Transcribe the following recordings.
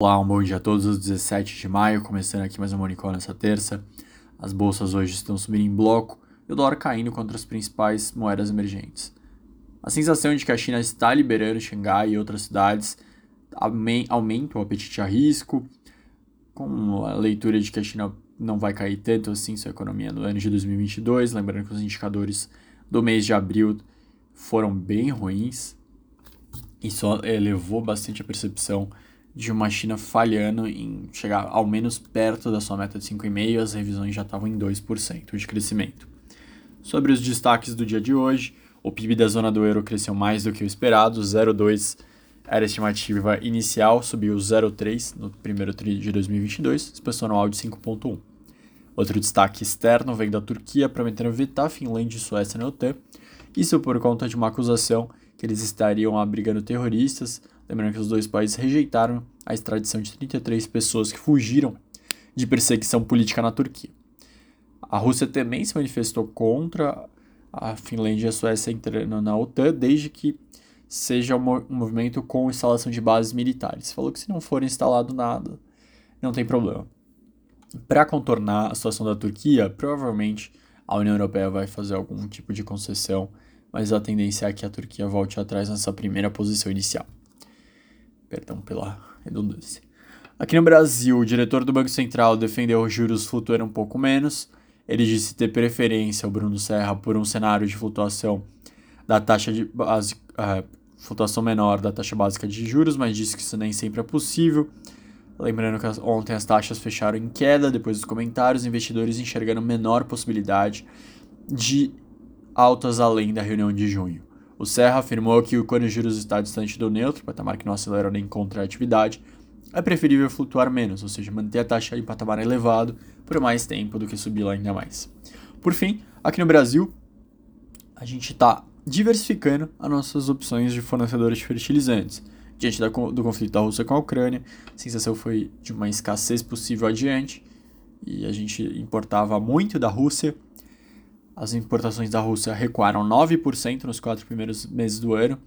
Olá, um bom dia a todos, os 17 de maio, começando aqui mais um Monicol nessa terça. As bolsas hoje estão subindo em bloco e o dólar caindo contra as principais moedas emergentes. A sensação de que a China está liberando Xangai e outras cidades aumenta o apetite a risco, com a leitura de que a China não vai cair tanto assim sua economia no ano de 2022, lembrando que os indicadores do mês de abril foram bem ruins. Isso elevou bastante a percepção de uma China falhando em chegar ao menos perto da sua meta de 5,5%, as revisões já estavam em 2% de crescimento. Sobre os destaques do dia de hoje, o PIB da zona do euro cresceu mais do que o esperado, 0,2% era a estimativa inicial, subiu 0,3% no primeiro tri de 2022, expansão anual de 5,1%. Outro destaque externo vem da Turquia prometendo vetar a Finlândia e Suécia na OTAN, isso por conta de uma acusação que eles estariam abrigando terroristas, Lembrando que os dois países rejeitaram a extradição de 33 pessoas que fugiram de perseguição política na Turquia. A Rússia também se manifestou contra a Finlândia e a Suécia entrando na OTAN, desde que seja um movimento com instalação de bases militares. Falou que se não for instalado nada, não tem problema. Para contornar a situação da Turquia, provavelmente a União Europeia vai fazer algum tipo de concessão, mas a tendência é que a Turquia volte atrás nessa primeira posição inicial. Perdão pela redundância. Aqui no Brasil, o diretor do Banco Central defendeu os juros flutuando um pouco menos. Ele disse ter preferência, o Bruno Serra, por um cenário de flutuação da taxa de base, uh, flutuação menor da taxa básica de juros, mas disse que isso nem sempre é possível. Lembrando que ontem as taxas fecharam em queda, depois dos comentários, investidores enxergando menor possibilidade de altas além da reunião de junho. O Serra afirmou que os juros está distante do neutro, patamar que não acelera nem contra a atividade, é preferível flutuar menos, ou seja, manter a taxa em patamar elevado por mais tempo do que subir lá ainda mais. Por fim, aqui no Brasil, a gente está diversificando as nossas opções de fornecedores de fertilizantes. Diante do conflito da Rússia com a Ucrânia, a sensação foi de uma escassez possível adiante, e a gente importava muito da Rússia, as importações da Rússia recuaram 9% nos quatro primeiros meses do ano.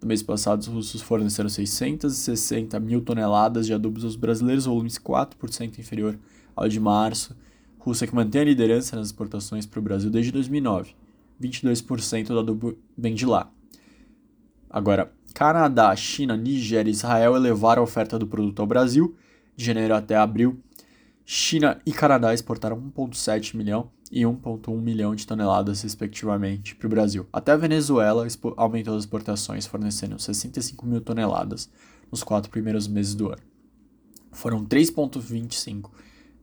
No mês passado, os russos forneceram 660 mil toneladas de adubos aos brasileiros, volumes 4% inferior ao de março. Rússia que mantém a liderança nas exportações para o Brasil desde 2009. 22% do adubo vem de lá. Agora, Canadá, China, Nigéria e Israel elevaram a oferta do produto ao Brasil. De janeiro até abril, China e Canadá exportaram 1,7 milhão e 1,1 milhão de toneladas, respectivamente, para o Brasil. Até a Venezuela aumentou as exportações, fornecendo 65 mil toneladas nos quatro primeiros meses do ano. Foram 3,25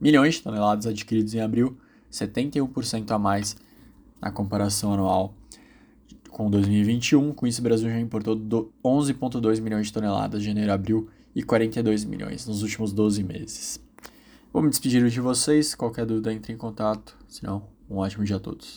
milhões de toneladas adquiridos em abril, 71% a mais na comparação anual com 2021. Com isso, o Brasil já importou 11,2 milhões de toneladas de janeiro a abril e 42 milhões nos últimos 12 meses. Vou me despedir de vocês. Qualquer dúvida, entre em contato. Senão, um ótimo dia a todos.